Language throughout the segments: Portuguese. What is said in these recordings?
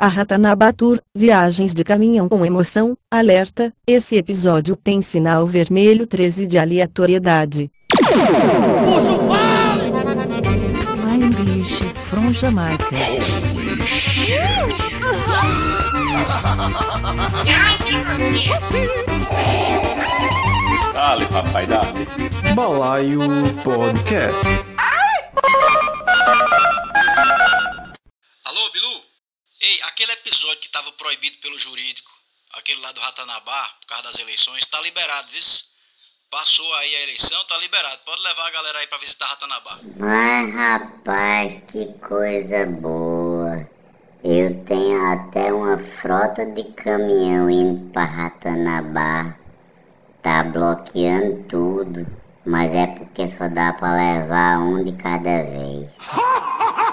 A Ratanaba Tour, viagens de caminhão com emoção, alerta, esse episódio tem sinal vermelho 13 de aleatoriedade. Posso fale! My English is from Jamaica. Dale, papai, dale. Balaio Podcast. Alô, Bilu? Ei, aquele episódio que tava proibido pelo jurídico, aquele lá do Ratanabá, por causa das eleições, tá liberado, viu? Passou aí a eleição, tá liberado. Pode levar a galera aí pra visitar Ratanabá. Vai, rapaz, que coisa boa. Eu tenho até uma frota de caminhão indo pra Ratanabá. Tá bloqueando tudo, mas é porque só dá pra levar um de cada vez.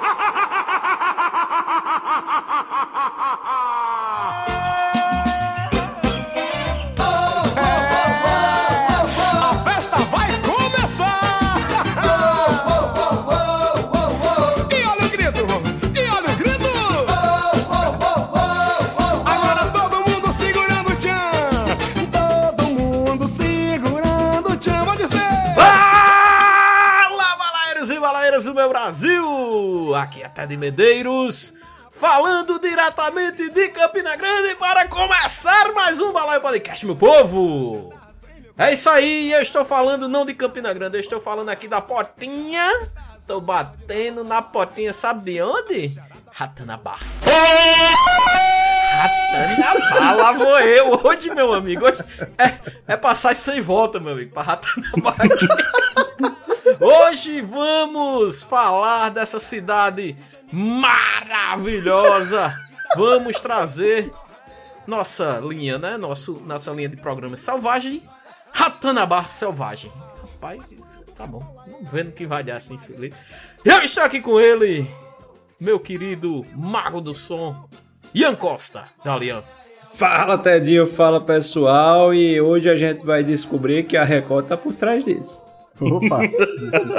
Aqui é Ted Medeiros, falando diretamente de Campina Grande para começar mais um Balaio Podcast, meu povo! É isso aí, eu estou falando não de Campina Grande, eu estou falando aqui da Potinha. Tô batendo na Potinha, sabe de onde? Ratanabá. Ratanabá, lá vou eu hoje, meu amigo. Hoje é, é passar sem volta, meu amigo, pra Ratanabá aqui. Hoje vamos falar dessa cidade maravilhosa. Vamos trazer nossa linha, né? Nosso, nossa linha de programa Selvagem. Ratanabá Selvagem. Rapaz, tá bom. Vamos vendo que vai dar assim, Felipe. Eu estou aqui com ele, meu querido mago do som, Ian Costa. Dali, Ian. Fala Tedinho, fala pessoal, e hoje a gente vai descobrir que a Record tá por trás disso. Opa!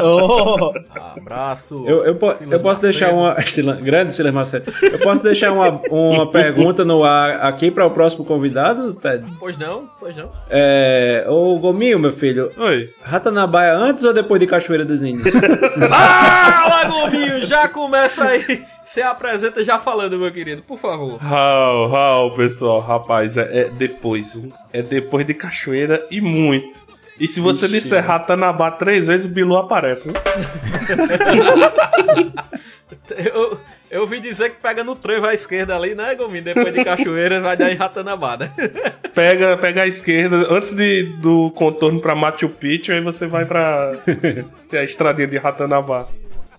Oh, Abraço. eu, eu, po- Silas eu posso deixar Macedo. uma. Silan- Grande Silas Macedo. Eu posso deixar uma, uma pergunta no ar aqui para o próximo convidado, Ted? Pois não, pois não. É. Ô Gominho, meu filho, Oi. Ratanabaia antes ou depois de Cachoeira dos Índios? Fala, Gominho! Já começa aí. Você apresenta já falando, meu querido, por favor. Raul, Raul, pessoal, rapaz, é, é depois. É depois de cachoeira e muito. E se você disser Ratanabá três vezes, o Bilu aparece. viu? Eu, eu ouvi dizer que pega no trevo à esquerda ali, né, Gominho? Depois de cachoeira vai dar em Ratanabá, né? Pega, pega a esquerda antes de, do contorno pra Machu Picchu, aí você vai pra a estradinha de Ratanabá.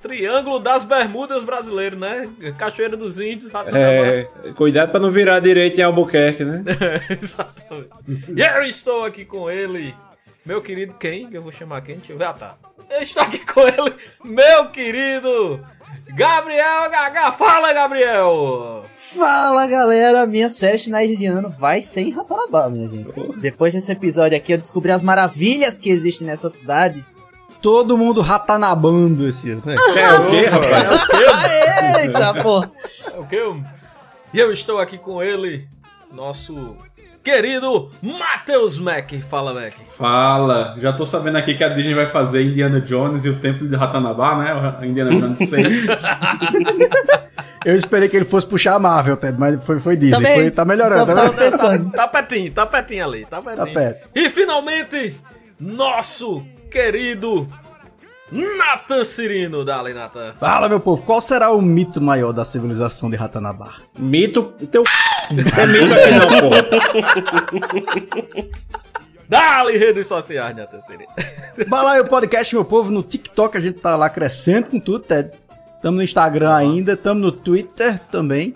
Triângulo das Bermudas brasileiro, né? Cachoeira dos Índios, Ratanabá. É. Cuidado pra não virar direito em Albuquerque, né? Exatamente. E eu estou aqui com ele, meu querido quem? Eu vou chamar quem? Deixa eu ver. Ah, tá. Eu estou aqui com ele, meu querido Gabriel Gaga. Fala, Gabriel! Fala galera, minhas férias finais de ano vai sem Ratanabá, minha gente. Depois desse episódio aqui eu descobri as maravilhas que existem nessa cidade. Todo mundo ratanabando esse ano. né? É o quê, rapaz? Eita, pô! É o que eu... E eu estou aqui com ele, nosso querido Matheus Mac. Fala, Mac. Fala, já tô sabendo aqui que a Disney vai fazer Indiana Jones e o Templo de Ratanabá, né? Indiana Jones 6. Eu esperei que ele fosse puxar a Marvel, Ted, mas foi, foi Disney. Também. Foi, tá melhorando, tá melhorando. pensando. Tá pertinho, tá pertinho ali, tá pertinho. Tá perto. E finalmente, nosso querido Nathan Cirino. Dale, Nathan. Fala, meu povo, qual será o mito maior da civilização de Ratanabá? Mito. Teu. É mito aqui não, porra. Dale, redes sociais, Nathan Cirino. Balaio Podcast, meu povo, no TikTok a gente tá lá crescendo com tudo, Ted. Tamo no Instagram ainda, tamo no Twitter também.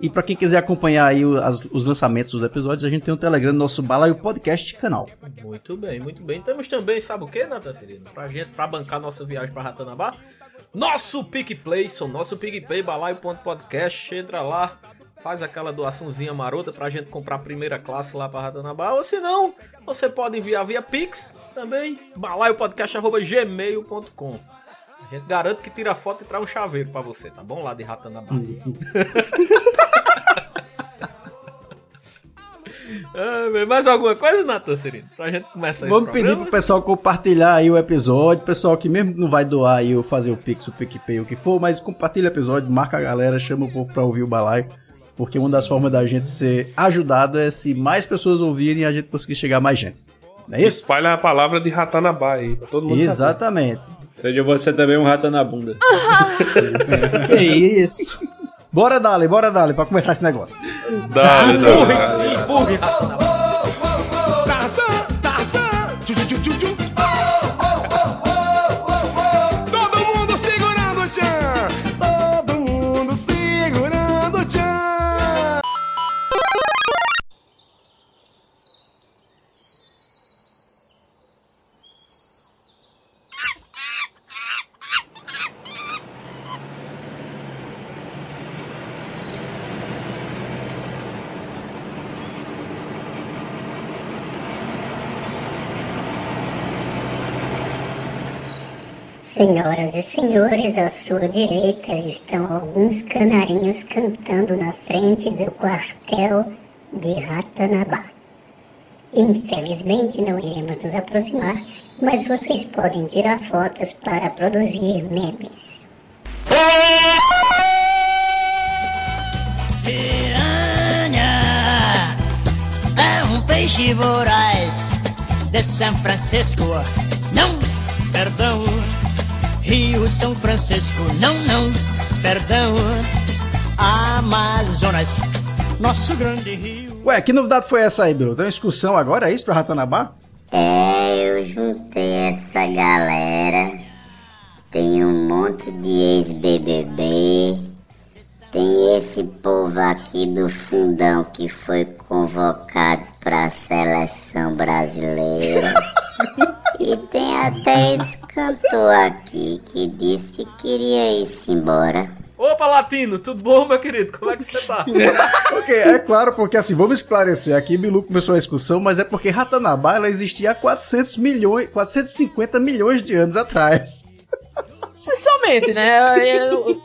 E pra quem quiser acompanhar aí o- as- os lançamentos dos episódios, a gente tem um Telegram no nosso Balaio Podcast canal. Muito bem, muito bem. Temos também, sabe o que, Nathan Cirino? Pra gente, pra bancar nossa viagem pra Ratanabá, nosso PicPlay, são nosso PicPay, balaio.podcast, entra lá, faz aquela doaçãozinha marota pra gente comprar a primeira classe lá pra Ratanabá, ou se não, você pode enviar via Pix também, balaiopodcast.gmail.com. A gente garante que tira foto e traz um chaveiro pra você, tá bom? Lá de Ratanabá. Ah, mais alguma coisa, Natan Serino? Pra gente começar Vamos esse pedir pro pessoal compartilhar aí o episódio. Pessoal que mesmo não vai doar aí ou fazer o Pix, o PicPay, o que for, mas compartilha o episódio, marca a galera, chama o povo pra ouvir o balaio. Porque uma das formas da gente ser ajudado é se mais pessoas ouvirem a gente conseguir chegar a mais gente. Não é isso? Espalha a palavra de Ratanabá aí, pra todo mundo saber. Exatamente. Seja você também um rato na bunda. Que isso? Bora dali, bora dali pra começar esse negócio. Dale, Empurre, dale. empurre, Senhoras e senhores, à sua direita estão alguns canarinhos cantando na frente do quartel de Ratanabá. Infelizmente não iremos nos aproximar, mas vocês podem tirar fotos para produzir memes. Piranha é um peixe voraz de São Francisco. Não, perdão. Rio São Francisco. Não, não, perdão. Amazonas, nosso grande rio. Ué, que novidade foi essa aí, Bilu? Tem uma excursão agora, é isso, pra Ratanabá? É, eu juntei essa galera. Tem um monte de ex-BBB. Tem esse povo aqui do fundão que foi convocado pra seleção brasileira. e tem até esse cantor aqui que disse que queria ir-se embora. Opa, Latino, tudo bom, meu querido? Como é que você tá? Ok, é claro, porque assim, vamos esclarecer aqui, Bilu começou a excursão, mas é porque Ratanabá, ela existia há 400 milhões, 450 milhões de anos atrás. Somente, né? Eu-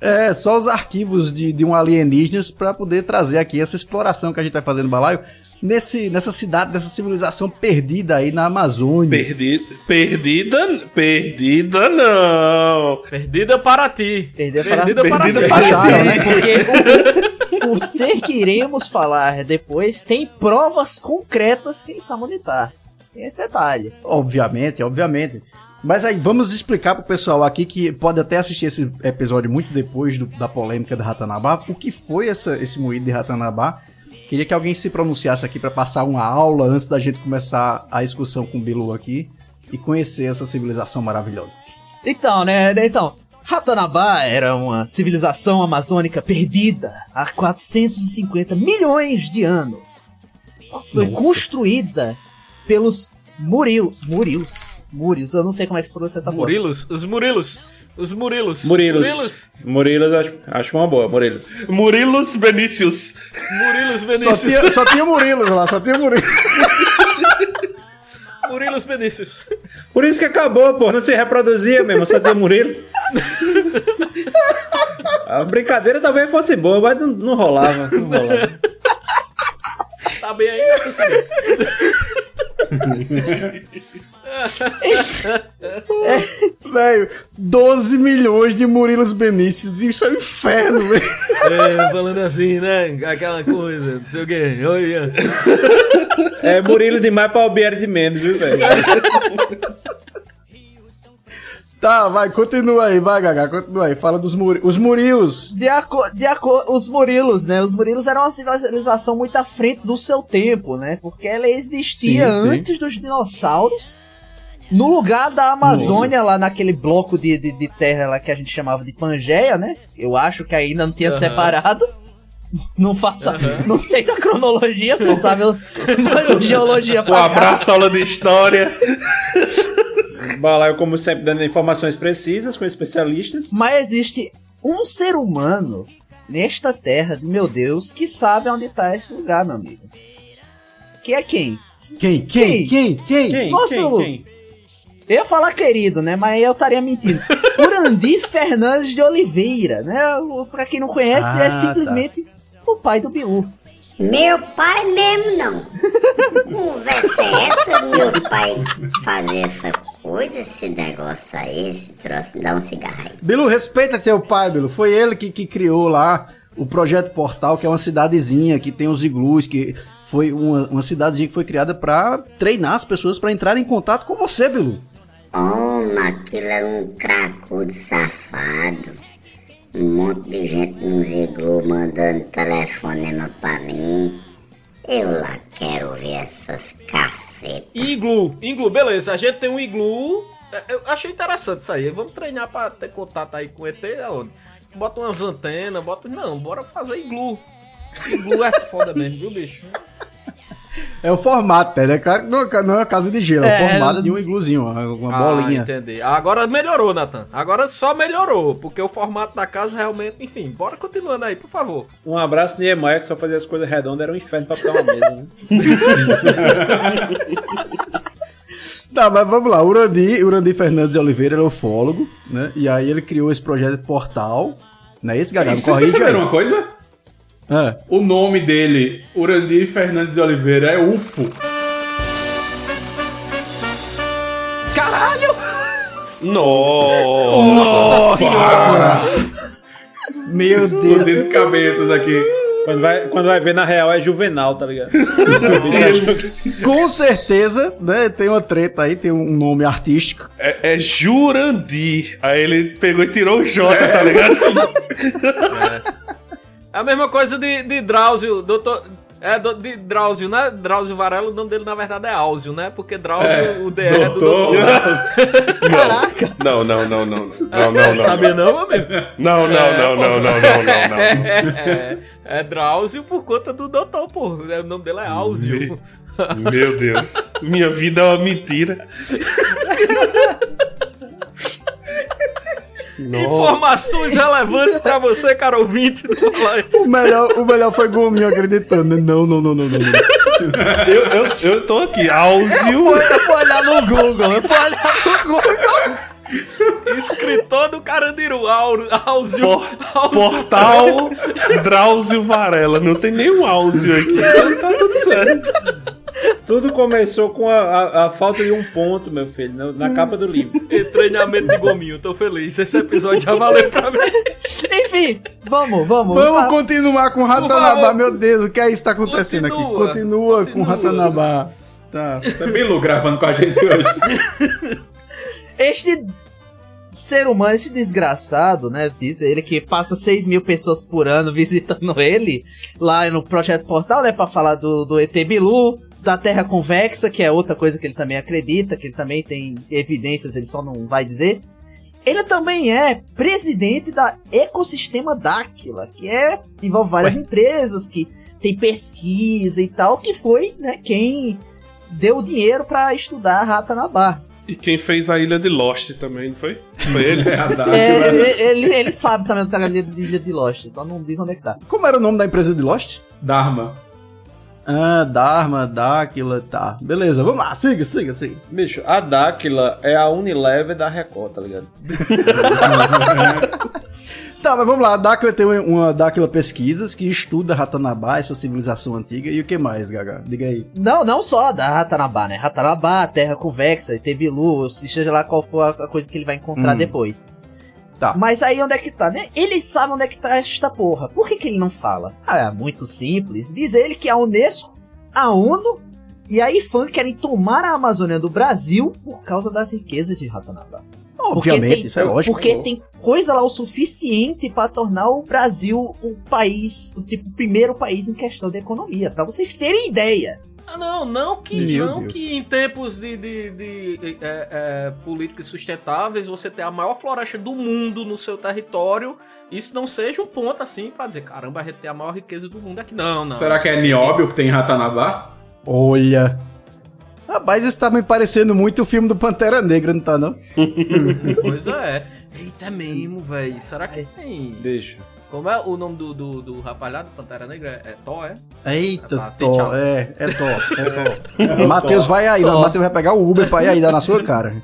É, só os arquivos de, de um alienígenas pra poder trazer aqui essa exploração que a gente vai fazer no balaio nesse, nessa cidade, nessa civilização perdida aí na Amazônia. Perdi, perdida, perdida não. Perdida para ti. Perdida para- Perdida para Perdida ti. para Acharam, ti. né? Porque o, o ser que iremos falar depois tem provas concretas que ele sabe onde tá. Tem esse detalhe. Obviamente, obviamente. Mas aí vamos explicar pro pessoal aqui que pode até assistir esse episódio muito depois do- da polêmica da Ratanabá, o que foi essa, esse moído de Ratanabá. Queria que alguém se pronunciasse aqui pra passar uma aula antes da gente começar a excursão com o Bilu aqui e conhecer essa civilização maravilhosa. Então, né? Então, Ratanabá era uma civilização amazônica perdida há 450 milhões de anos. Foi Nossa. construída pelos Muril, Murilos. Murilos, eu não sei como é que se pronuncia essa porra. Murilos, os Murilos. Os Murilos. Murilos. Murilos, acho, acho uma boa, Murilos. Murilos Benícios. Murilos Só Benícios. tinha, só tinha Murilos lá, só tinha Murilos. Murilos Benícios. Por isso que acabou, pô. Não se reproduzia mesmo, só tinha Murilo. A brincadeira talvez fosse boa, mas não, não rolava. Não rolava. Tá bem aí, Conselheiro? Velho, 12 milhões de Murilos Benícios, isso é um inferno, velho. É, falando assim, né? Aquela coisa, não sei o quê. Olha. É Murilo demais pra Albieri de menos, viu, velho? Tá, vai, continua aí, vai, Gaga, continua aí. Fala dos muri os Murios. De aco de aco os Murilos, né? Os Murilos eram uma civilização muito à frente do seu tempo, né? Porque ela existia Sim, sim. antes dos dinossauros. No lugar da Amazônia, lá naquele bloco de, de, de terra lá que a gente chamava de Pangeia, né? Eu acho que ainda não tinha Aham. separado. Não faça. Não sei da cronologia, você sabe. eu- Mano, de geologia Um pra cá. abraço, aula de história. Balaio, como sempre, dando informações precisas com especialistas. Mas existe um ser humano nesta terra, meu Deus, que sabe onde tá esse lugar, meu amigo. Que é quem? Quem? Quem? Quem? Quem? Quem? Nossa, quem? Lu. Quem? Eu ia falar querido, né? Mas eu estaria mentindo. Urandi Fernandes de Oliveira, né? Pra quem não conhece, Ah, é simplesmente o pai do Bilu. Meu pai mesmo não. Conversa é essa, meu pai fazer essa coisa, esse negócio aí, esse troço, me dá um cigarro aí. Bilu, respeita teu pai, Bilu. Foi ele que, que criou lá o Projeto Portal, que é uma cidadezinha que tem os iglus, que foi uma, uma cidadezinha que foi criada pra treinar as pessoas pra entrarem em contato com você, Bilu. Oh, aquilo era um cracudo safado. Monte de gente nos iglu mandando telefonema pra mim. Eu lá quero ver essas cacetas. Iglu, iglu, beleza. A gente tem um iglu. É, Eu achei interessante isso aí. Vamos treinar pra ter contato aí com o ET aonde? Bota umas antenas, bota. Não, bora fazer iglu. Iglu é foda mesmo, viu, bicho? É o formato, né? Não é não é uma casa de gelo, é, É, o formato não- de um igluzinho, uma, uma Ah, bolinha. entendi. Agora melhorou, Nathan. Agora só melhorou, porque o formato da casa realmente. Enfim, bora continuando aí, por favor. Um abraço Niemeyer, que só fazia as coisas redondas, era um inferno pra ficar uma mesa. Né? Tá, mas vamos lá. O Urandi, Urandi Fernandes de Oliveira, ele é ufólogo, né? E aí ele criou esse projeto Portal. Não é esse, Gaga? vocês perceberam uma coisa? É. O nome dele, Urandir Fernandes de Oliveira, é UFO. Caralho! Nossa, senhora! Meu Explodindo cabeças aqui. Quando vai, quando vai ver, na real, é juvenal, tá ligado? Com certeza, né? Tem uma treta aí, tem um nome artístico. É, é Jurandir. Aí ele pegou e tirou o J, tá ligado? É a mesma coisa de, de Drauzio, doutor. É, do- de Drauzio, né? Drauzio Varela, o nome dele na verdade é Áuzio, né? Porque Drauzio, É, o DR é do doutor. doutor. Caraca! Não, não, não, não. Não, não, não. Sabia não, amigo? Não, não, É, não, não, não, não, não, não. É, é Drauzio por conta do doutor, pô. O nome dele é Áuzio. Meu Deus. Minha vida é uma mentira. Nossa. Informações relevantes pra você, cara ouvinte. O melhor, o melhor foi Gominho acreditando. Não, não, não, não, não. não. Eu, eu, eu tô aqui, Áuzio. Eu fui olhar no Google, eu fui olhar no Google. Escritor do Carandiru, Áuzio. Por-. Portal Drauzio Varela. Não tem nenhum Áuzio aqui. Tá tudo certo. Tudo começou com a, a- a falta de um ponto, meu filho, na, na capa do livro. E treinamento de gominho, tô feliz. Esse episódio já valeu pra mim. Enfim, vamos, vamos. Vamos continuar com o. Ratanabá, meu Deus, o que é isso que tá acontecendo aqui? Continua, Continua com o Ratanabá. Tá. É Bilu gravando com a gente hoje. Este ser humano, esse desgraçado, né? Diz ele que passa 6 mil pessoas por ano visitando ele lá no Projeto Portal, né? Pra falar do, do ET Bilu, da Terra Convexa, que é outra coisa que ele também acredita, que ele também tem evidências, ele só não vai dizer. Ele também é presidente da Ecosistema Dáquila, que é envolve várias empresas que tem pesquisa e tal, que foi, né, quem deu dinheiro pra estudar a Ratanabá. E quem fez a Ilha de Lost também, não foi? Foi ele? É, ele, ele, ele sabe também trabalho de Ilha de Lost, só não diz onde é que tá. Como era o nome da empresa de Lost? Dharma. Ah, Dharma, Dáquila, tá. Beleza, vamos lá, siga, siga, siga. Bicho, a Dáquila é a Unilever da Record, tá ligado? Tá, mas vamos lá. A Dáquila tem uma- uma Dáquila Pesquisas que estuda Ratanabá, essa civilização antiga. E o que mais, Gaga? Diga aí. Não, não só da Ratanabá, né? Ratanabá, Terra Convexa, ET Bilu, seja lá qual for a a coisa que ele vai encontrar Hum. depois. Tá. Mas aí onde é que tá, né? Ele sabe onde é que tá esta porra. Por que, que ele não fala? Ah, é muito simples. Diz ele que a Unesco, a ONU e a IFAM querem tomar a Amazônia do Brasil por causa das riquezas de Ratanabá. Obviamente, tem, isso é lógico. Porque tem coisa lá o suficiente pra tornar o Brasil um país, o tipo, o primeiro país em questão de economia. Pra vocês terem ideia. Ah, não, não que, Meu não Deus. que em tempos de, de, de, é, é, políticas sustentáveis você ter a maior floresta do mundo no seu território, isso não seja um ponto assim pra dizer, caramba, a gente tem a maior riqueza do mundo aqui. Não, não. Será que é Nióbio que tem em Ratanabá? Olha. Rapaz, isso tá me parecendo muito o filme do Pantera Negra, não tá, não? Pois é. Eita, é mesmo, velho. Será que tem? Bicho, Como é o nome do, do, do rapaz lá do Pantera Negra? É Thor, é? Eita, Tá, tchau. é, é Tó, é Tó. Matheus vai aí, o Matheus vai pegar o Uber pra ir aí dar na sua cara.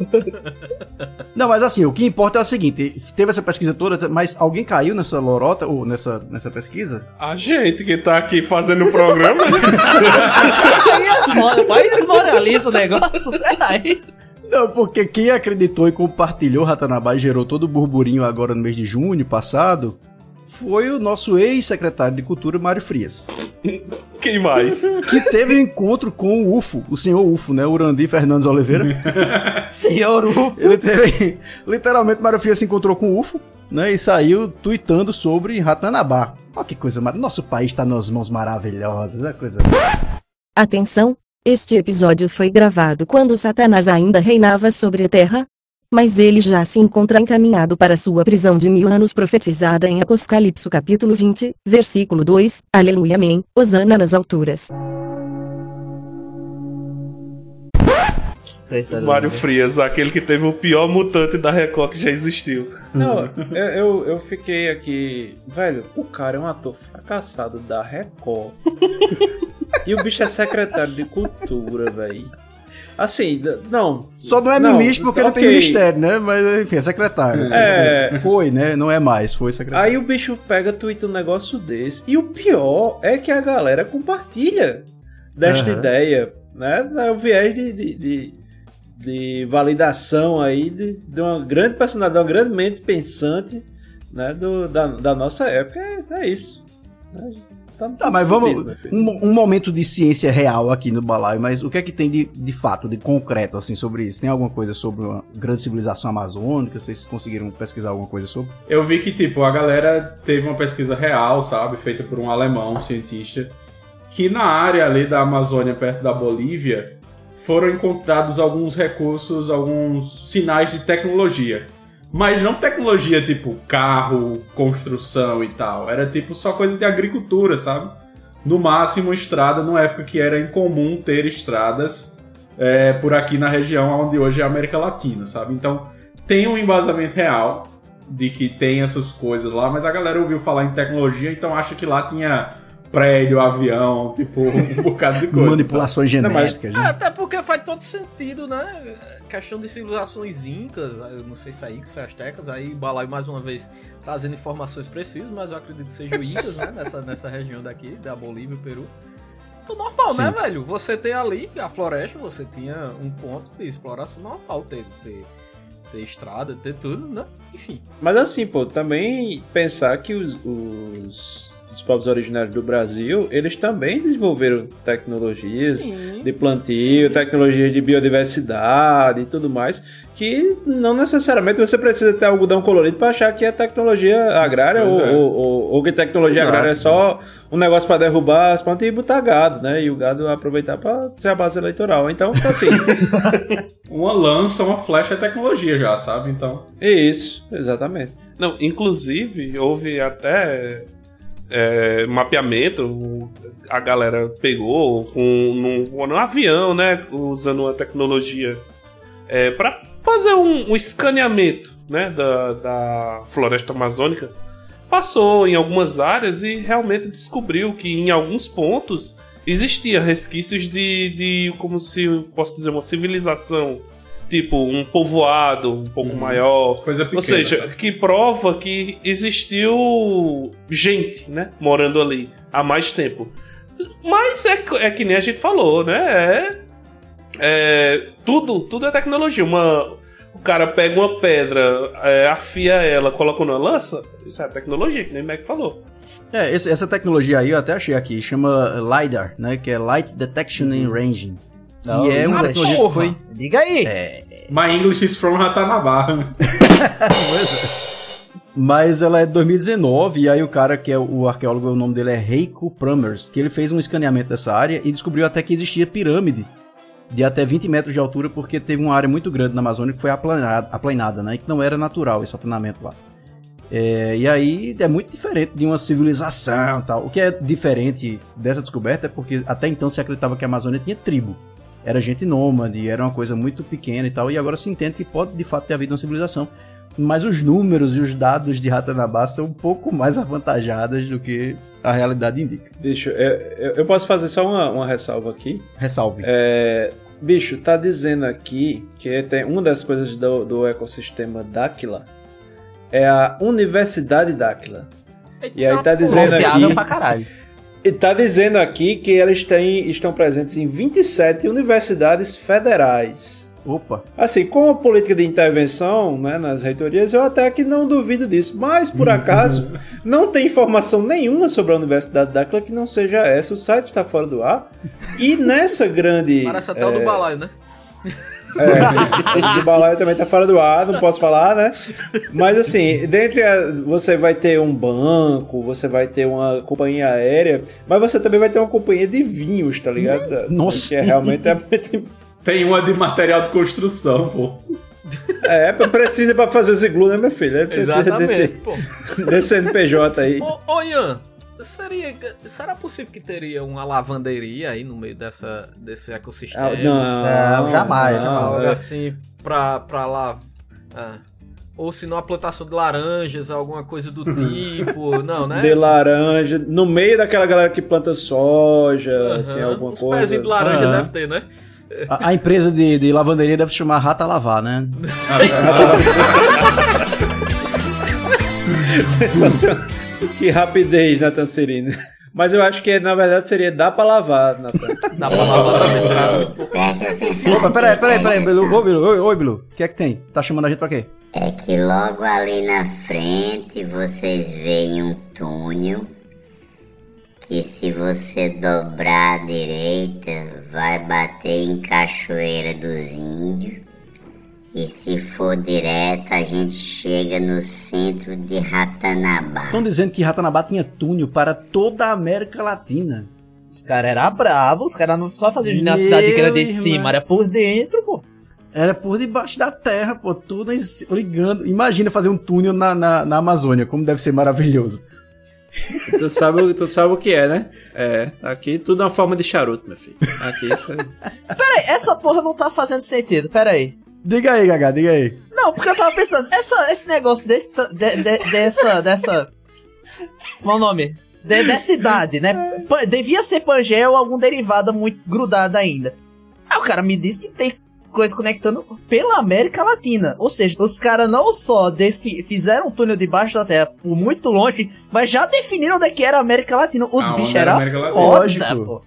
Não, mas assim, o que importa é o seguinte, teve essa pesquisa toda, mas alguém caiu nessa lorota, ou nessa, nessa pesquisa? A gente que tá aqui fazendo o programa. Aí é foda, desmoraliza o negócio. Peraí. Não, porque quem acreditou e compartilhou Ratanabá e gerou todo o burburinho agora no mês de junho passado foi o nosso ex-secretário de Cultura, Mário Frias. Quem mais? Que teve um encontro com o UFO, o senhor UFO, né? Urandi Fernandes Oliveira. Senhor UFO. Ele teve. Literalmente, Mário Frias se encontrou com o UFO, né? E saiu tweetando sobre Ratanabá. Olha que coisa maravilhosa. Nosso país tá nas mãos maravilhosas, é coisa. Atenção! Este episódio foi gravado quando Satanás ainda reinava sobre a Terra. Mas ele já se encontra encaminhado para sua prisão de mil anos profetizada em Apocalipse capítulo 20, versículo 2, Aleluia Amém, Osana nas alturas. Mário Frias, aquele que teve o pior mutante da Record que já existiu. Não, eu, eu, eu fiquei aqui. Velho, o cara é um ator fracassado da Record. e o bicho é secretário de cultura, velho. Assim, não. Só não é ministro porque não tem ministério, né? Mas enfim, é secretário. É. Foi, né? Não é mais, foi secretário. Aí o bicho pega, twitta um negócio desse. E o pior é que a galera compartilha desta Aham. ideia, né? É o viés de, de, de, de validação aí de, de uma grande personalidade, de uma grande mente pensante né? Do, da, da nossa época. É, é isso. Tá, mas vamos. Um, um momento de ciência real aqui no balaio, mas o que é que tem de, de fato, de concreto, assim, sobre isso? Tem alguma coisa sobre uma grande civilização amazônica? Vocês conseguiram pesquisar alguma coisa sobre? Eu vi que, tipo, a galera teve uma pesquisa real, sabe? Feita por um alemão, um cientista, que na área ali da Amazônia, perto da Bolívia, foram encontrados alguns recursos, alguns sinais de tecnologia. Mas não tecnologia tipo carro, construção e tal. Era tipo só coisa de agricultura, sabe? No máximo estrada, numa época que era incomum ter estradas é, por aqui na região onde hoje é a América Latina, sabe? Então tem um embasamento real de que tem essas coisas lá, mas a galera ouviu falar em tecnologia, então acha que lá tinha prédio, avião, tipo, um bocado de coisa. Manipulações sabe? Não, mas- genéticas, É, né? até porque faz todo sentido, né? Questão de civilizações incas, eu não sei se é incas, se é astecas, aí Balai mais uma vez trazendo informações precisas, mas eu acredito que sejam incas, né? Nessa, nessa região daqui, da Bolívia e Peru. Então normal, né, Sim. velho? Você tem ali a floresta, você tinha um ponto de exploração normal, ter, ter, ter estrada, ter tudo, né? Enfim. Mas assim, pô, também pensar que os, os, os povos originários do Brasil, eles também desenvolveram tecnologias Sim. de plantio, tecnologias de biodiversidade e tudo mais, que não necessariamente você precisa ter algodão colorido para achar que é tecnologia agrária ou, é. ou, ou- ou que tecnologia Exato. agrária é só um negócio para derrubar as plantas e botar gado, né? E o gado aproveitar para ser a base eleitoral. Então, assim, Uma lança, uma flecha é tecnologia já, sabe? Então. isso, exatamente. Não, inclusive, houve até é, mapeamento, a galera pegou com, num, num avião, né? Usando uma tecnologia é, para fazer um, um escaneamento né, da, da floresta amazônica. Passou em algumas áreas e realmente descobriu que em alguns pontos existia resquícios de, de como se posso dizer, uma civilização. Tipo, um povoado um pouco maior. Coisa pequena. Ou seja, sabe? que prova que existiu gente, né? Morando ali há mais tempo. Mas é, é que nem a gente falou, né? É, é, tudo, tudo é tecnologia. Uma, o cara pega uma pedra, é, afia ela, coloca numa lança. Isso é tecnologia, que nem o Mac falou. É, esse- essa tecnologia aí eu até achei aqui, chama LiDAR, né? Que é Light Detection and Ranging. Que Não, é uma tecnologia porra! que foi. Diga aí. É, My English is from Ratanabá. Mas ela é de 2019, e aí o cara que é o arqueólogo, o nome dele é Heiko Prummers, que ele fez um escaneamento dessa área e descobriu até que existia pirâmide de até 20 metros de altura, porque teve uma área muito grande na Amazônia que foi aplanada, aplanada né? E que não era natural esse aplanamento lá. É, e aí é muito diferente de uma civilização e tal. O que é diferente dessa descoberta é porque até então se acreditava que a Amazônia tinha tribo. Era gente nômade, era uma coisa muito pequena e tal, e agora se entende que pode de fato ter havido uma civilização. mas os números e os dados de Ratanabá são um pouco mais avantajados do que a realidade indica. Bicho, eu, eu- eu posso fazer só uma, uma ressalva aqui? Ressalve. É, bicho, tá dizendo aqui que tem uma das coisas do, do ecossistema Dáquila é a Universidade Dáquila. E aí tá dizendo aqui. pra caralho. E tá dizendo aqui que eles têm, estão presentes em 27 universidades federais. Opa. Assim, com a política de intervenção né, nas reitorias, eu até que não duvido disso. Mas, por acaso, não tem informação nenhuma sobre a Universidade Dáquila que não seja essa. O site está fora do ar. E nessa grande. Parece até o do é, balaio, né? É, esse do balaio também tá fora do ar, não posso falar, né? Mas assim, dentre a, você vai ter um banco, você vai ter uma companhia aérea, mas você também vai ter uma companhia de vinhos, tá ligado? Nossa. Que é realmente é, Tem uma de material de construção, pô. é precisa pra fazer os iglu, né, meu filho? É, precisa Exatamente, desse, pô. desse CNPJ aí. Ô, ô Ian, seria, será possível que teria uma lavanderia aí no meio dessa, desse ecossistema? Ah, não, Não, jamais, não, não. Algo é. assim pra, pra lá. ah. Ou se não a plantação de laranjas, alguma coisa do tipo. Não, né? De laranja, no meio daquela galera que planta soja, assim, Aham, alguma Uns coisa. pezinhos de laranja deve ter, né? A, a empresa de, de lavanderia deve se chamar Rata Lavar, né? Sensacional. Que rapidez, Nathan Serino. Mas eu acho que na verdade seria dá pra lavar, Nathan. Dá pra lavar também, será? Atenção. Opa, peraí, peraí, peraí, Bilu. Ô, Bilu, oi, oi, Bilu. O que é que tem? Tá chamando a gente pra quê? É que logo ali na frente vocês veem um túnel que se você dobrar à direita vai bater em Cachoeira dos Índios. E se for direto a gente chega no centro de Ratanabá. Estão dizendo que Ratanabá tinha túnel para toda a América Latina. Os caras eram bravos, os caras não só faziam na cidade Meu grande de irmão. cima, era por dentro, pô. Era por debaixo da terra, pô, tudo ligando. Imagina fazer um túnel na, na, na Amazônia, como deve ser maravilhoso. tu, sabe, tu sabe o que é, né? É, aqui tudo é uma forma de charuto, meu filho. Aqui isso é... Peraí, essa porra não tá fazendo sentido, peraí. Diga aí, Gaga, diga aí. Não, porque eu tava pensando, essa, esse negócio desse, de- de- dessa, dessa. Qual o nome? De- dessa idade, né? Devia ser Pangea ou algum derivado muito grudado ainda. Aí o cara me disse que tem coisa conectando pela América Latina. Ou seja, os caras não só fizeram um túnel debaixo da Terra por muito longe, mas já definiram onde é que era a América Latina. Os bichos eram América Latina. foda, Lógico. pô.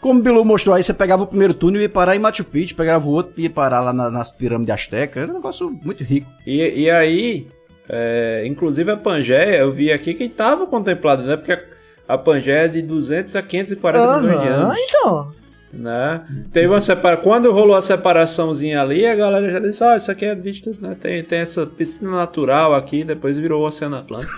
Como o Bilu mostrou aí, você pegava o primeiro túnel e ia parar em Machu Picchu, pegava o outro e ia parar lá na- nas pirâmides astecas. Era um negócio muito rico. E, e aí, é, inclusive a Pangeia, eu vi aqui que estava contemplado, né? Porque a, a Pangeia é de 200 a 540 milhões de anos. então. Né? Teve uma separa... Quando rolou a separaçãozinha ali, a galera já disse: Ó, isso aqui é visto, né? Tem, tem essa piscina natural aqui, depois virou o Oceano Atlântico.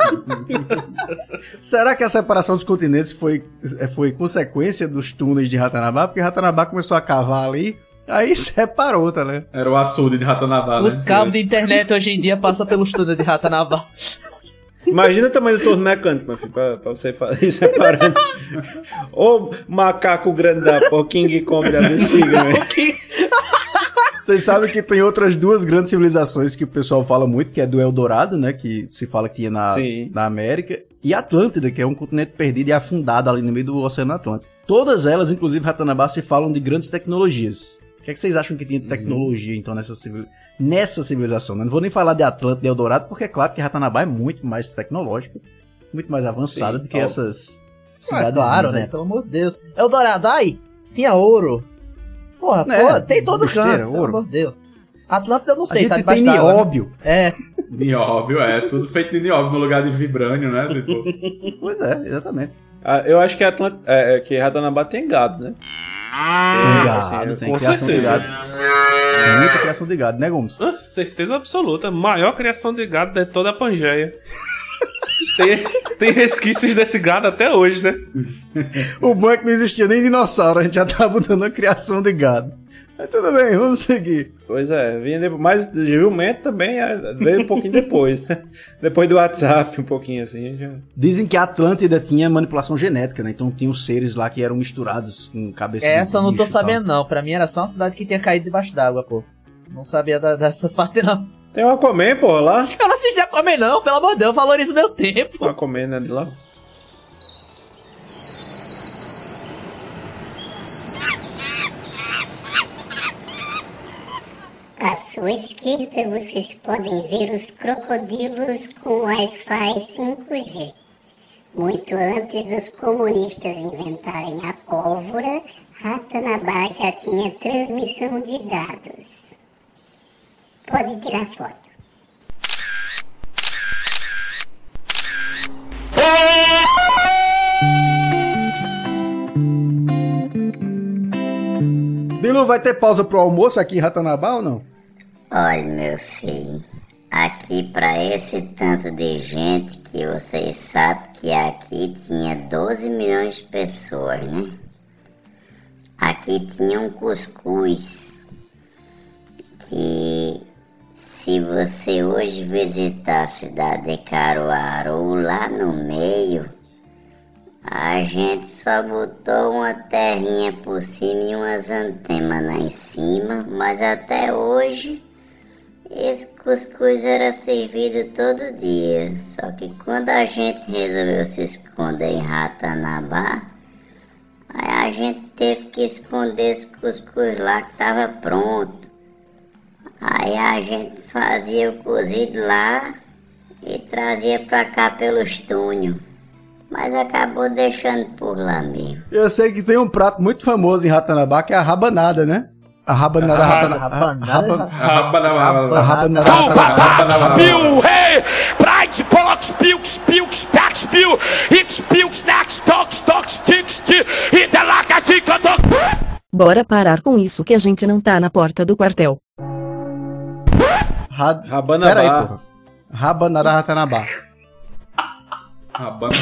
Será que a separação dos continentes foi, é, foi consequência dos túneis de Ratanabá? Porque Ratanabá começou a cavar ali, aí separou, tá né? Era o açude de Ratanabá, né? Os cabos de internet hoje em dia passam pelos túneis de Ratanabá. Imagina o tamanho do torno mecânico, meu filho, pra, pra você fazer separando. Ô macaco grande da porra, King Kong da bexiga, velho. Vocês sabem que tem outras duas grandes civilizações que o pessoal fala muito, que é do Eldorado, né? Que se fala que ia na, Sim. na América. E Atlântida, que é um continente perdido e afundado ali no meio do Oceano Atlântico. Todas elas, inclusive Ratanabá, se falam de grandes tecnologias. O que, é que vocês acham que tinha de tecnologia, então, nessa, civil... nessa civilização? né? Não vou nem falar de Atlântida e Eldorado, porque é claro que Ratanabá é muito mais tecnológico, muito mais avançado Sim, do que ó. essas Ah, cidades. claro, né? Pelo amor de Deus. Eldorado, ai, tinha ouro. Porra, É, foda, tem todo besteira, canto, pelo ouro. amor de Deus. Atlântida eu não A sei, tá gente debaixo tem né? nióbio. É, Nióbio, é. Tudo feito de nióbio no lugar de vibrânio, né? Tipo, Pois é, exatamente. Ah, eu acho que, Atlant... é, é, que Ratanabá tem gado, né? Tem gado, tem com criação de certeza. gado. Tem muita criação de gado, né, Gomes? Ah, certeza absoluta. Maior criação de gado de toda a Pangeia. tem, tem resquícios desse gado até hoje, né? O bom é não existia nem dinossauro, a gente já tava botando a criação de gado. Mas tudo bem, vamos seguir. Pois é, vinha depois, mas jumento também é, veio um pouquinho depois, né? Depois do WhatsApp, um pouquinho assim. Já... Dizem que a Atlântida tinha manipulação genética, né? Então tinham seres lá que eram misturados com cabeça essa eu não tô sabendo não. Pra mim era só uma cidade que tinha caído debaixo d'água, pô. Não sabia da- dessas partes, não. Tem um Aquaman, porra, lá. Eu não assisti a comer, não, pelo amor de Deus, valoriza o meu tempo. Um Aquaman, né, de lá. À sua esquerda vocês podem ver os crocodilos com Wi-Fi 5G. Muito antes dos comunistas inventarem a pólvora, Ratanabá já tinha transmissão de dados. Pode tirar foto. Bilu, vai ter pausa pro almoço aqui em Ratanabá ou não? Olha, meu filho, aqui pra esse tanto de gente que vocês sabem que aqui tinha 12 milhões de pessoas, né? Aqui tinha um cuscuz que se você hoje visitar a cidade de Caruaru, lá no meio, a gente só botou uma terrinha por cima e umas antenas lá em cima, mas até hoje esse cuscuz era servido todo dia. Só que quando a gente resolveu se esconder em Ratanabá, aí a gente teve que esconder esse cuscuz lá que estava pronto. Aí a gente fazia o cozido lá e trazia pra cá pelos túneis. Mas acabou deixando por lá mesmo. Eu sei que tem um prato muito famoso em Ratanabá que é a rabanada, né? A rabanada. Ah, ratana- rabanada, raba- rabanada. A rabanada. ratanabá. Spiel, hey, Breit, Pollock, Spiel, Spiel, Spack, Spiel, Hit, Spiel, Snack, Stock, Stock, Stick, Stick, Hitelaca, Tica, Doc. Bora parar com isso que a gente não tá na porta do quartel. Ra- Rabanabá. Pera aí, porra. Rabanada Ratanabá. Rabana.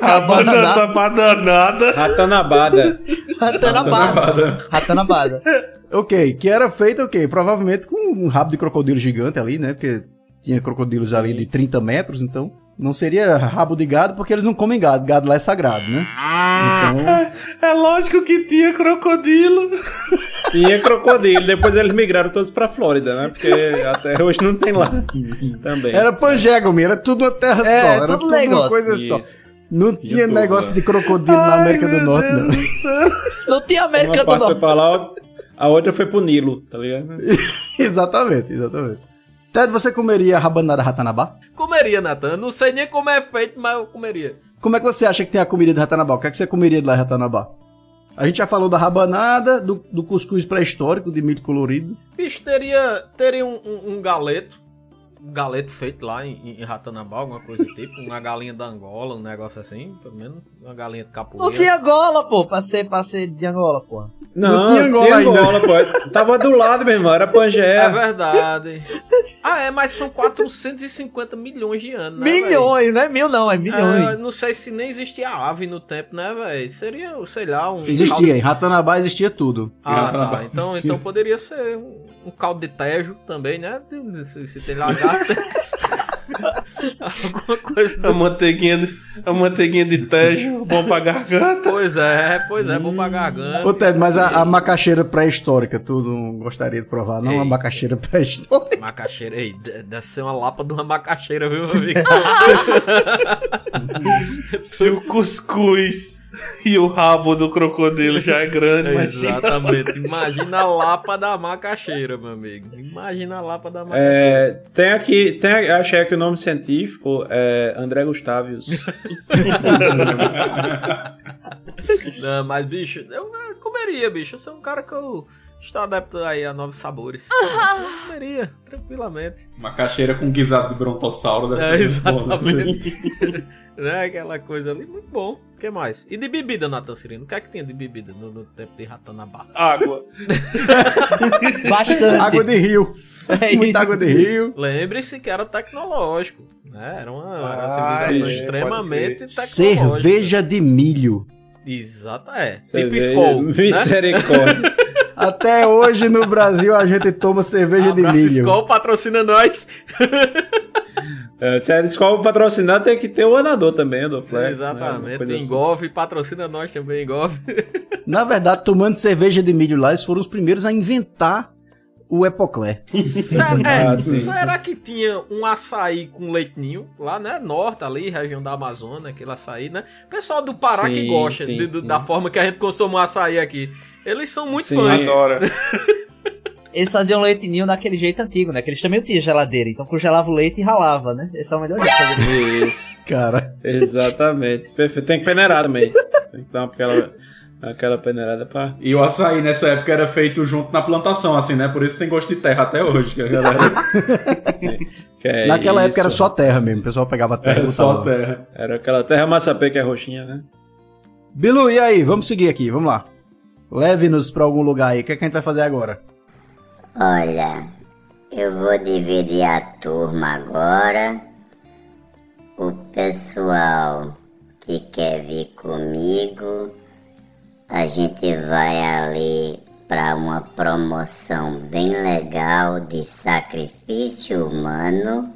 A banda tá pra danada. Ratanabada. Ratanabada. Ratanabada. Ok, que era feito, ok, provavelmente com um rabo de crocodilo gigante ali, né? Porque tinha crocodilos ali de 30 metros, então não seria rabo de gado porque eles não comem gado, gado lá é sagrado, né? Então, É, é lógico que tinha crocodilo. Tinha crocodilo. Depois eles migraram todos pra Flórida, né? Porque até hoje não tem lá. Também. era Pangégomi, era tudo uma terra É, só, era tudo tudo uma coisa só. Não tinha tudo, negócio né? de crocodilo na América do Norte, não. Não tinha América Uma do parte foi Norte. pra lá, a outra foi pro Nilo, tá ligado? exatamente, exatamente. Ted, você comeria a rabanada Ratanabá? Comeria, Natan. Não sei nem como é feito, mas eu comeria. Como é que você acha que tem a comida de Ratanabá? O que é que você comeria de lá em Ratanabá? A gente já falou da rabanada, do, do cuscuz pré-histórico de milho colorido. Bicho, teria, teria um, um- um galeto. Um galeto feito lá em, em Ratanabá, alguma coisa do tipo. Uma galinha da Angola, um negócio assim. Pelo menos uma galinha de capoeira. Não tinha Angola, pô, pra ser, pra ser de Angola, pô. Não, tinha Angola ainda. pô. Tava do lado, meu irmão, era É Pangeia. verdade. ah, é, mas são 450 milhões de anos, né, Milhões, não é mil não, é velho? milhões. É, não sei se nem existia ave no tempo, né, velho? Seria, sei lá, um. Existia, em Ratanabá existia tudo. Ah, Ratanabá tá. Então, então poderia ser um, um caldo de tejo também, né? Se, se tem lagarto. Alguma coisa A manteiguinha de, a manteiguinha de tejo, bom pra garganta. Pois é, pois é, bom pra garganta. Ô Ted, mas a, a macaxeira pré-histórica, tu não gostaria de provar, não? Ei. A macaxeira pré-histórica. Macaxeira, ei, de- deve ser uma lapa de uma macaxeira, viu, meu amigo? Se o cuscuz e o rabo do crocodilo já é grande, imagina. Exatamente. Imagina a lapa da macaxeira, meu amigo. Imagina a lapa da macaxeira. É, tem aqui, tem, achei aqui o nome científico, é André Gustavius. Não, mas, bicho, eu comeria, bicho. Eu sou um cara que eu estou adepto aí a novos sabores. Eu comeria, tranquilamente. Uma caixeira com guisado de brontossauro. deve É, né? exatamente. né, aquela coisa ali, muito bom. O que mais? E de bebida, Natan Cirino? O que é que tinha de bebida no, no tempo de Ratanabá? Água. Bastante. Água de rio. É Muita isso. água de rio. Lembre-se que era tecnológico. Né? Era uma, era uma Ah, civilização é, extremamente tecnológica. Cerveja de milho. Exato, é. Tipo Cerveja- Skol. Né? Até hoje no Brasil a gente toma cerveja de Abraço, milho. Skol patrocina nós. É, se a escola patrocinar, tem que ter o anador também, do Flex. né? Exatamente. Uma coisa assim. Patrocina nós também, Engove. Na verdade, tomando cerveja de milho lá, eles foram os primeiros a inventar o Epoclé. Será, é, Ah, sim. será que tinha um açaí com leitinho lá, né? Norte, ali, região da Amazônia, aquele açaí, né? Pessoal do Pará que Sim, gosta sim, de- sim. da forma que a gente consome o açaí aqui. Eles são muito Sim. fãs. Adora. Eles faziam leite ninho daquele jeito antigo, né? Que eles também não tinham geladeira, então congelava o leite e ralava, né? Esse é o melhor jeito de fazer Isso. Cara. Exatamente. Perfeito. Tem que peneirar também. Tem que dar aquela, aquela peneirada pra. E o açaí nessa época era feito junto na plantação, assim, né? Por isso tem gosto de terra até hoje, que a galera. Que é Naquela época isso. era só terra mesmo. O pessoal pegava terra Era só terra. Era aquela terra massapê que é roxinha, né? Bilu, e aí? Vamos seguir aqui, vamos lá. Leve-nos pra algum lugar aí. O que, é que a gente vai fazer agora? Olha, eu vou dividir a turma agora. O pessoal que quer vir comigo, a gente vai ali para uma promoção bem legal de sacrifício humano,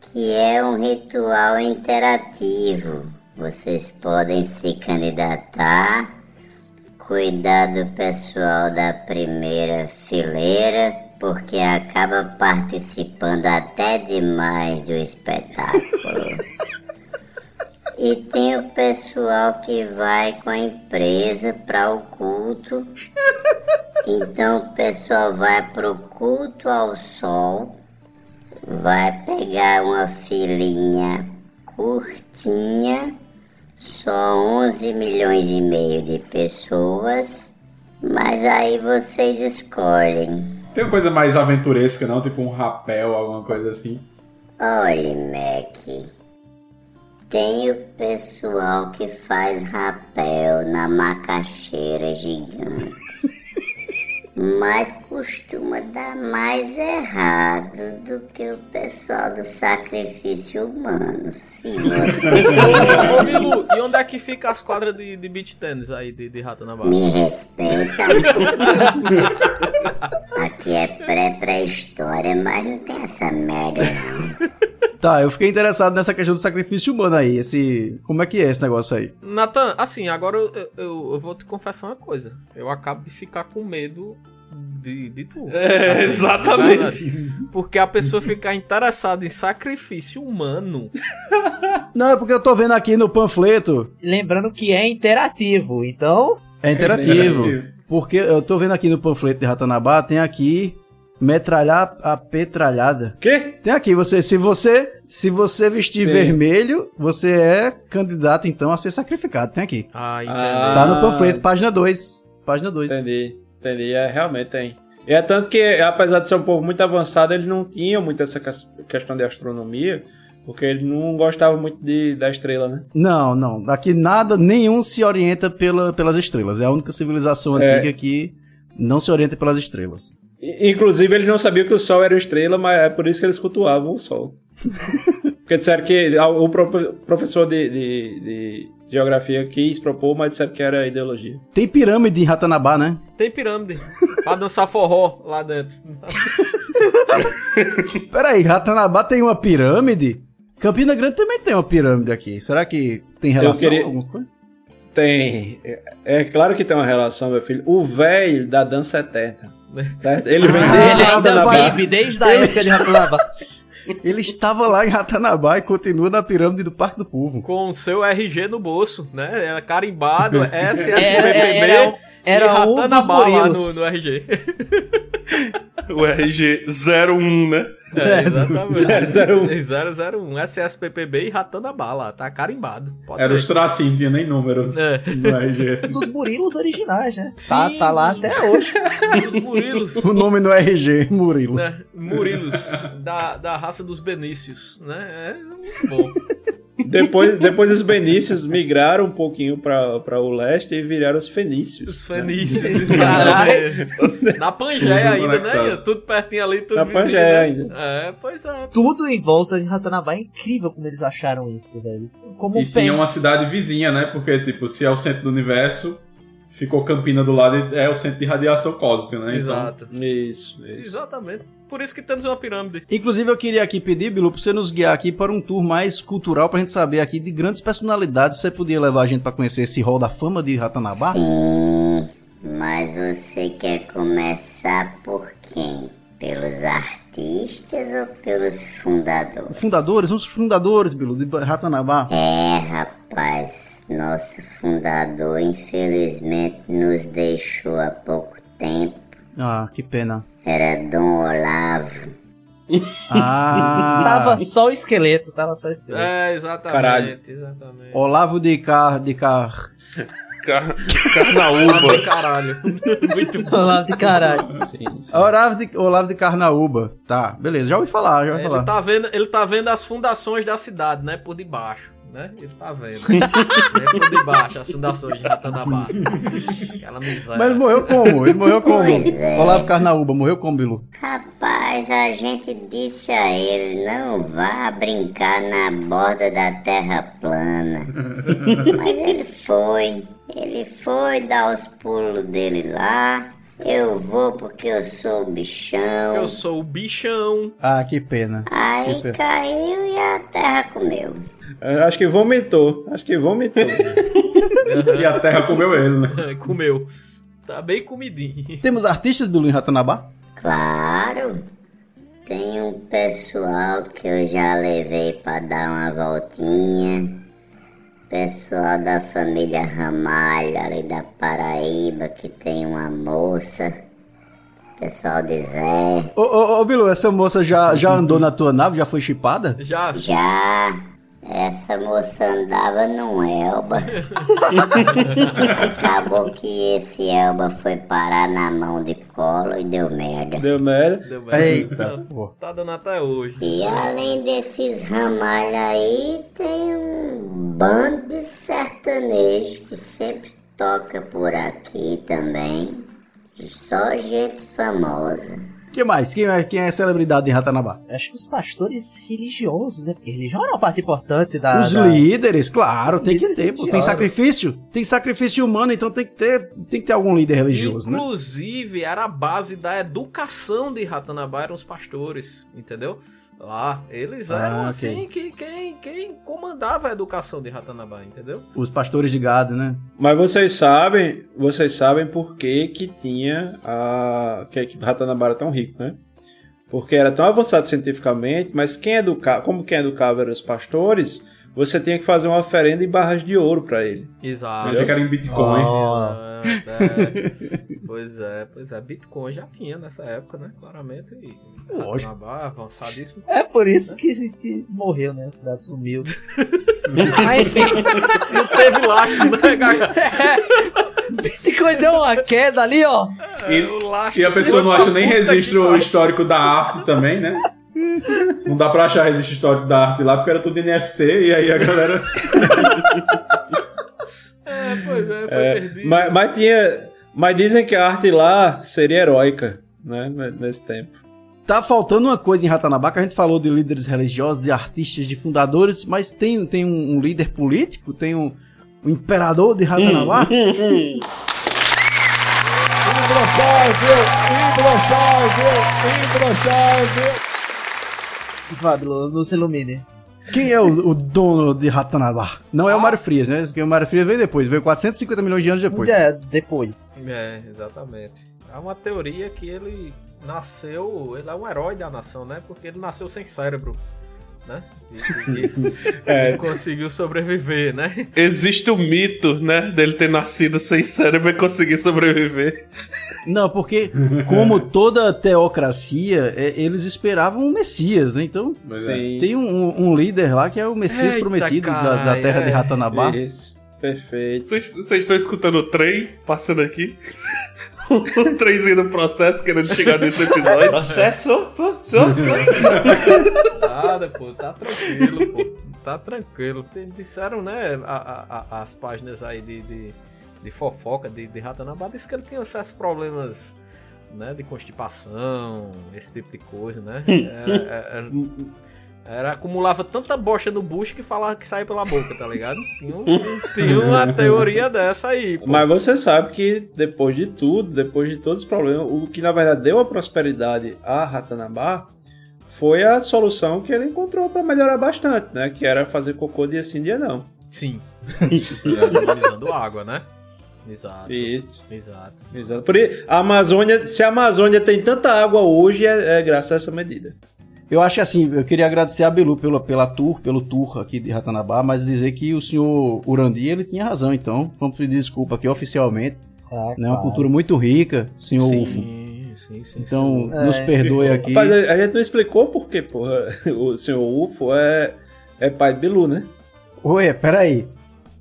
que é um ritual interativo. Vocês podem se candidatar cuidar do pessoal da primeira fileira, porque acaba participando até demais do espetáculo. E tem o pessoal que vai com a empresa para o culto. Então o pessoal vai pro culto ao sol, vai pegar uma filinha curtinha só 11 milhões e meio de pessoas, mas aí vocês escolhem. Tem uma coisa mais aventuresca, não? Tipo um rapel, alguma coisa assim. Olhe, Mac, tem o pessoal que faz rapel na macaxeira gigante, mas costuma dar mais errado do que o pessoal do sacrifício humano. Se Ô, e onde é que fica as quadras de, de beach tennis aí de, de Ratanabá? Me respeita. Aqui é pré-pré-história, mas não tem essa merda não. Tá, eu fiquei interessado nessa questão do sacrifício humano aí. Esse. Como é que é esse negócio aí? Natan, assim, agora eu, eu- eu vou te confessar uma coisa. Eu acabo de ficar com medo de, de tu. É, Assim, exatamente. verdade. Porque a pessoa ficar interessada em sacrifício humano. Não, é porque eu tô vendo aqui no panfleto. Lembrando que é interativo, então. É interativo. interativo. Porque eu tô vendo aqui no panfleto de Ratanabá, tem aqui metralhar a petralhada. Quê? Tem aqui, você, se você, se você vestir Sim. vermelho, você é candidato então a ser sacrificado. Tem aqui. Ah, entendi. Ah, Tá no panfleto, página 2. Página 2. Entendi, entendi. É, realmente tem. E é tanto que, apesar de ser um povo muito avançado, eles não tinham muito essa ques- questão de astronomia, porque eles não gostavam muito de, da estrela, né? Não, não. Aqui nada, nenhum se orienta pela, pelas estrelas. É a única civilização É. antiga que não se orienta pelas estrelas. Inclusive, eles não sabiam que o Sol era estrela, mas é por isso que eles cultuavam o Sol. Porque disseram que a- o pro- professor de, de- de geografia quis propor, mas disseram que era ideologia. Tem pirâmide em Ratanabá, né? Tem pirâmide. pra dançar forró lá dentro. Peraí, Ratanabá tem uma pirâmide? Campina Grande também tem uma pirâmide aqui. Será que tem relação? queria- alguma coisa? Tem. É, é claro que tem uma relação, meu filho. O velho da dança eterna. Certo? Ele vem desde ele Ratanabá. vive desde a época de Ratanabá. Ele estava lá em Ratanabá e continua na pirâmide do Parque do Povo. Com o seu RG no bolso, né? É carimbado, SSPPB Era- era- era um dos lá gorilos. no, no RG. O RG 01, né? É, exatamente. 001. 001. SSPPB e Ratanabá lá, tá carimbado. Pode Era ver. os tracinhos, tinha nem números É. no RG. Dos burilos originais, né? Tá, Sim, tá lá dos- até hoje. Os Murilos. O nome no RG, Murilo. né? Murilos, da, da raça dos Benícios, né? É muito bom. Depois, depois os Benícios migraram um pouquinho para o leste e viraram os Fenícios. Os Fenícios, Caralho. exatamente. Na Pangeia Tudo ainda, né? Tudo pertinho ali, tudo Na vizinho, Pangeia né? ainda. É, pois é. Tudo em volta de Ratanabá é incrível como eles acharam isso, velho. Como E tem- tinha uma cidade vizinha, né? Porque, tipo, se é o centro do universo, ficou Campina do lado e é o centro de radiação cósmica, né? Então, Exato. Isso, isso. Exatamente. Por isso que temos uma pirâmide. Inclusive, eu queria aqui pedir, Bilu, pra você nos guiar aqui para um tour mais cultural, pra gente saber aqui de grandes personalidades. Você podia levar a gente pra conhecer esse hall da fama de Ratanabá? Sim, Mas você quer começar por quem? Pelos artistas ou pelos fundadores? Fundadores, uns fundadores, Bilu, de Ratanabá. É, rapaz, nosso fundador infelizmente nos deixou há pouco tempo. Ah, que pena. Era Dom Olavo. Ah. Tava só o esqueleto, tava só o esqueleto. É, exatamente. Caralho. Exatamente. Olavo de Car... de Car... Car... Carnaúba. Caralho. Muito bom. Olavo de caralho. Olavo de, Olavo de Carnaúba. Tá, beleza, já ouvi falar, já ouvi Ele falar. tá, vendo, ele tá vendo as fundações da cidade, né? Por debaixo, né? Ele tá vendo. né, por debaixo, as fundações de Ratanabá. Aquela miséria. Mas ele morreu como? Ele morreu como? É. Olavo Carnaúba, morreu como, Bilu? Rapaz, a gente disse a ele, não vá brincar na borda da terra plana. Mas ele foi, ele foi dar os pulos dele lá. Eu vou porque eu sou o bichão. Eu sou o bichão. Ah, que pena. Aí Que pena. caiu e a terra comeu. Eu Acho que vomitou. Acho que vomitou. E a terra comeu ele, né? Comeu. Tá bem comidinho. Temos artistas, Bilu, em Ratanabá? Claro, tem um pessoal que eu já levei pra dar uma voltinha. Pessoal da família Ramalho, ali da Paraíba, que tem uma moça. Pessoal de Zé. Ô, ô, ô, Bilu, essa moça já, já andou na tua nave? Já foi chipada? Já. Já. Essa moça andava num Elba. Acabou que esse Elba foi parar na mão de colo e deu merda. Deu merda. Deu merda. Eita, pô. Tá dando até hoje. E além desses ramalhos aí, tem um bando de sertanejo que sempre toca por aqui também. Só gente famosa. Que mais? Quem é, quem é celebridade em Ratanabá? Acho que os pastores religiosos, né? Porque religião é uma parte importante da. Os da- líderes, claro, Os tem que líderes ter. pô. Tem religiosos. sacrifício? Tem sacrifício humano, então tem que ter, tem que ter algum líder religioso, né? Inclusive, era a base da educação de Ratanabá, eram os pastores, entendeu? Lá, eles eram Ah, assim ok. que quem, quem comandava a educação de Ratanabá, entendeu? Os pastores de gado, né? Mas vocês sabem, vocês sabem por que que tinha a que a equipe Ratanabara tão rico, né? Porque era tão avançado cientificamente, mas quem educava, como quem educava eram os pastores, você tinha que fazer uma oferenda em barras de ouro pra ele. Exato. Eu que era em Bitcoin. Ah. É, pois é, pois é. Bitcoin já tinha nessa época, né? Claramente. E Lógico. Avançadíssimo. É por isso que, que morreu, né? A cidade sumiu. Mas enfim. Não teve lastro, né, Gaga? Bitcoin deu uma queda ali, ó. E, lastro e a pessoa não acha nem registro histórico da arte também, né? Não dá pra achar registro histórico da arte lá, porque era tudo NFT, e aí a galera. É, pois é, foi É, perdido. mas, mas tinha, mas dizem que a arte lá seria heróica, né? Nesse tempo. Tá faltando uma coisa em Ratanabá, que a gente falou de líderes religiosos, de artistas, de fundadores, mas tem, tem um, um líder político, tem um, um imperador de Ratanabá. Imbrochável, imbrochável, imbrochável. Fábio, nos ilumine. Quem é o, o dono de Ratanabá? Não é o Mário Frias, né? Porque o Mário Frias veio depois, veio 450 milhões de anos depois. É, depois. É, exatamente. É uma teoria que ele nasceu, ele é um herói da nação, né? Porque ele nasceu sem cérebro, né? E, e- É. e conseguiu sobreviver, né? Existe o mito, né, dele ter nascido sem cérebro e conseguir sobreviver. Não, porque como toda teocracia, é, eles esperavam um Messias, né? Então é. Sim. tem um, um líder lá que é o Messias Eita, prometido da, da terra de é. Ratanabá. Isso, perfeito. Vocês estão escutando o trem passando aqui? o trenzinho do processo querendo chegar nesse episódio. Processo, Nada, pô, tá tranquilo, pô. Tá tranquilo. Disseram, né, a- a- a- as páginas aí de, de, de fofoca de, de Ratanabá, disse que ele tinha certos problemas, né, de constipação, esse tipo de coisa, né? Era, era- era- acumulava tanta bocha no bucho que falava que saía pela boca, tá ligado? Tinha, um- tinha uma teoria dessa aí, pô. Mas você sabe que depois de tudo, depois de todos os problemas, o que na verdade deu a prosperidade a Ratanabá foi a solução que ele encontrou para melhorar bastante, né? Que era fazer cocô dia sim, dia não. Sim. Economizando água, né? Exato. Isso. Exato. Exato. Por i- a Amazônia, se a Amazônia tem tanta água hoje, é, é graças a essa medida. Eu acho assim, eu queria agradecer a Belu pela, pela tour, pelo tour aqui de Ratanabá, mas dizer que o senhor Urandi, ele tinha razão, então, vamos pedir desculpa aqui oficialmente. né, uma cultura muito rica, senhor Sim, Ufo. Sim, sim. Então, É. nos perdoe aqui. Rapaz, a a gente não explicou por que, porra, o senhor UFO é, é pai de Bilu, né? Oi, peraí.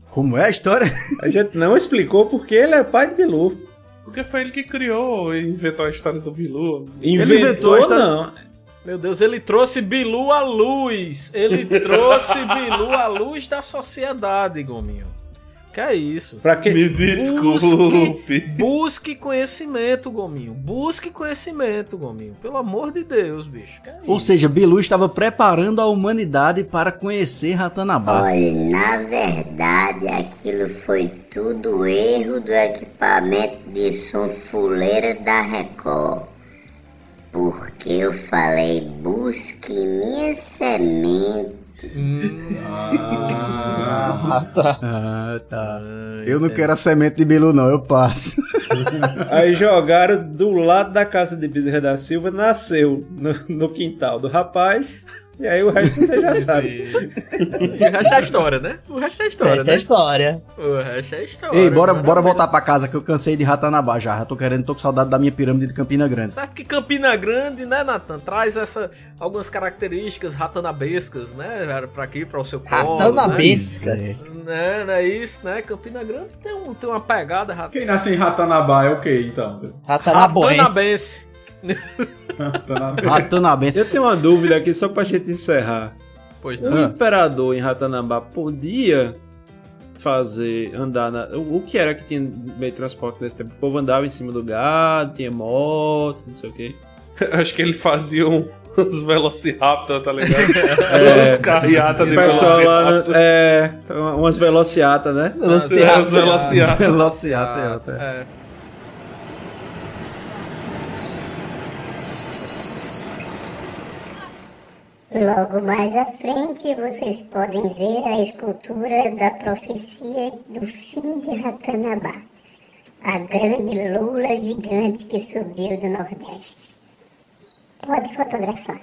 Como é a história? A gente não explicou porque ele é pai de Bilu. Porque foi ele que criou e inventou a história do Bilu. Inventou, não. Meu Deus, ele trouxe Bilu à luz. Ele trouxe Bilu à luz da sociedade, Gominho. Que é isso? Pra que... Me desculpe. Busque, busque conhecimento, Gominho. Busque conhecimento, Gominho. Pelo amor de Deus, bicho. Que é Ou isso? seja, Bilu estava preparando a humanidade para conhecer Ratanabá. Olha, na verdade aquilo foi tudo erro do equipamento de som fuleira da Record. Porque eu falei, busque minha semente. Ah, tá. Ah, tá. Eu não quero a semente de Bilu, não, eu passo. Aí jogaram do lado da casa de Bezerra da Silva, nasceu no, no quintal do rapaz. E aí o resto você já sabe. O resto é história, né? O resto é história, Essa né? é a história. O resto é história. Ei, bora, bora voltar pra casa que eu cansei de Ratanabá já. Já tô querendo, tô com saudade da minha pirâmide de Campina Grande. Certo que Campina Grande, né, Nathan, traz essa, algumas características ratanabescas, né, pra aqui, para o seu colo. Ratanabescas. Né, não é isso, né? Campina Grande tem, um, tem uma pegada rat... Quem nasce em Ratanabá é o quê, então? ratanabense. Ratanabá. Ratanabense. Eu tenho uma dúvida aqui só pra gente encerrar. Pois O não. imperador em Ratanambá podia fazer, andar na. O, o que era que tinha meio de transporte nesse tempo? O povo andava em cima do gado, tinha moto, não sei o quê. Acho que ele fazia um, uns Velociraptor, tá ligado? É, Uns carreatas o de pessoal lá, Velociraptor. é, umas velociatas, né? É, os Velociatas. Velociata, é. É. Logo mais à frente, vocês podem ver a escultura da profecia do fim de Ratanabá. A grande lula gigante que subiu do Nordeste. Pode fotografar.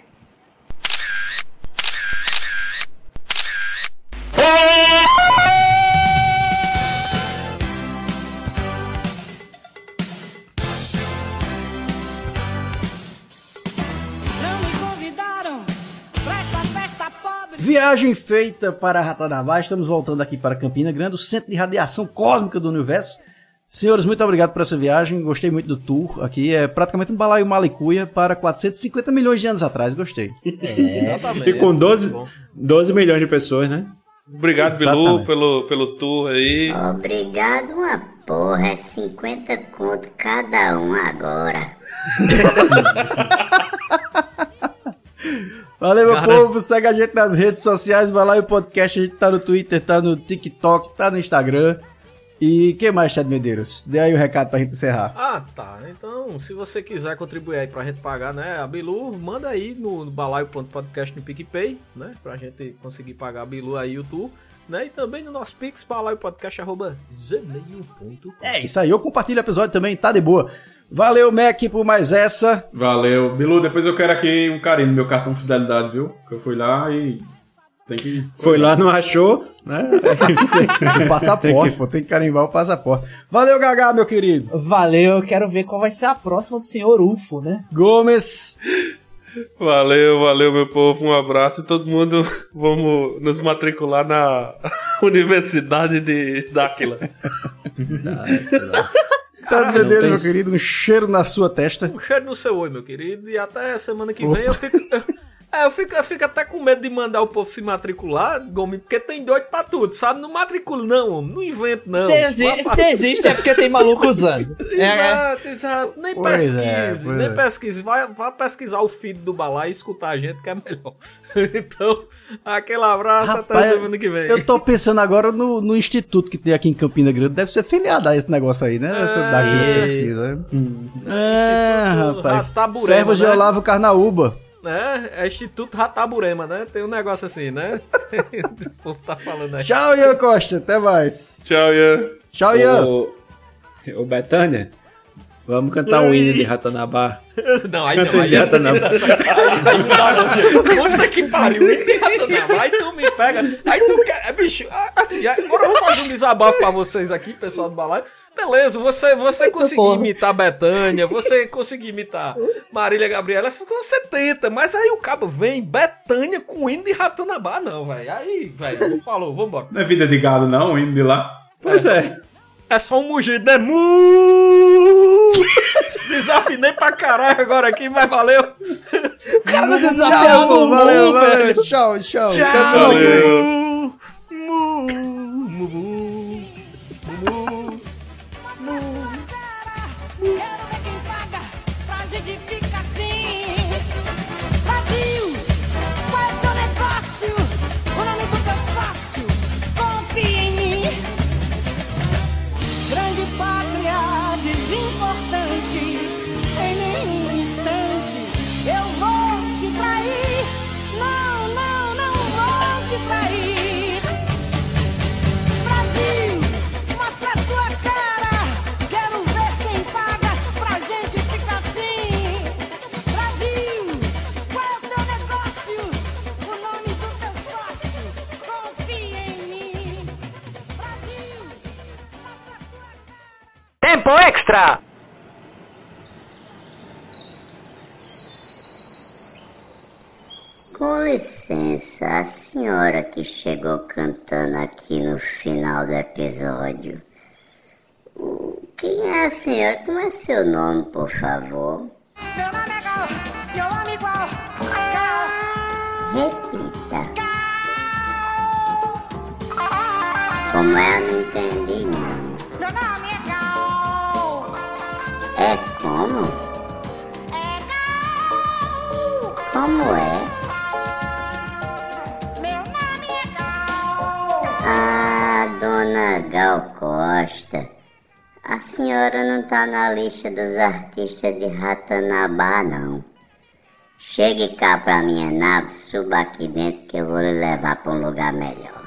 Viagem feita para Ratanabá. Estamos voltando aqui para Campina Grande, o centro de radiação cósmica do universo. Senhores, muito obrigado por essa viagem. Gostei muito do tour aqui. É praticamente um balaio malicuia para 450 milhões de anos atrás. Gostei. Exatamente. E com 12, Muito bom. 12 milhões de pessoas, né? Obrigado, Bilu, Exatamente. pelo, pelo tour aí. Obrigado, uma porra. É 50 conto cada um agora. Valeu, meu Cara. povo. Segue a gente nas redes sociais. Balaio Podcast. A gente tá no Twitter, tá no TikTok, tá no Instagram. E que mais, Chad Medeiros? Dê aí o recado pra gente encerrar. Ah, tá. Então, se você quiser contribuir aí pra gente pagar, né, a Bilu, manda aí no balaio.podcast no PicPay, né, pra gente conseguir pagar a Bilu aí o tour, né, e também no nosso pix, balaiopodcast.gmail.com. É isso aí. Eu compartilho o episódio também, tá de boa. Valeu, Mac, por mais essa. Valeu. Bilu, depois eu quero aqui um carinho no meu cartão fidelidade, viu? Que eu fui lá e. Tem que. Foi lá, não achou, né? O passaporte, pô. Tem que carimbar o passaporte. Valeu, Gagá, meu querido. Valeu, eu quero ver qual vai ser a próxima do senhor UFO, né? Gomes. Valeu, valeu, meu povo. Um abraço e todo mundo vamos nos matricular na Universidade de Dáquila. Tá Medeiros, meu querido. Um cheiro na sua testa. Um cheiro no seu oi, meu querido, e até semana que vem eu fico... É, eu fico, eu fico até com medo de mandar o povo se matricular, Gomes, porque tem doido pra tudo, sabe? Não matricula não, homem. não invento não. Se, exi- se existe é porque tem maluco usando. É, é. Exato, exato. Nem Pois é, pesquise, pois nem é. pesquise. Vai, vai pesquisar o feed do Balai e escutar a gente que é melhor. então, aquele abraço Rapaz, até semana que vem. Eu tô pensando agora no, no instituto que tem aqui em Campina Grande. Deve ser filiado a esse negócio aí, né? Essa É. daquela pesquisa. É, Instituto rapaz. Rataburema, Servos de né? Olavo Carnaúba. Né? É Instituto Rataburema, né? Tem um negócio assim, né? o povo tá falando aí. Tchau, Ian Costa. Até mais. Tchau, Ian. Tchau, Ian. O- Ô Betânia, vamos cantar um hino de Ratanabá. Não, aí Canta não. o Aí, de Ratanabá. aí, aí não dá não. Puta que pariu. Aí tu me pega. Aí tu quer. é, Bicho, assim, agora eu vou fazer um desabafo pra vocês aqui, pessoal do balai. Beleza, você, você conseguiu imitar Betânia, você conseguiu imitar Marília Gabriela, essas coisas você tenta, mas aí o cabo vem Betânia com hino de Ratanabá, não, velho. Aí, velho, falou, vambora. Não é vida de gado, não, o hino de lá. Pois é. É só um mugido, né? Mu! Desafinei pra caralho agora aqui, mas valeu. Cara, você Tchau, desafiou valeu, valeu. velho. Tchau, tchau. Tchau. Mu, mu, Tempo extra! Com licença, a senhora que chegou cantando aqui no final do episódio. Quem é a senhora? Como é seu nome, por favor? meu nome é Gal, eu amo igual a Gal. Repita. Como é? Eu não entendi, não. Meu nome é. É como? Como é? É. Ah, dona Gal Costa. A senhora não tá na lista dos artistas de Ratanabá, não. Chegue cá pra minha nave, suba aqui dentro que eu vou lhe levar pra um lugar melhor.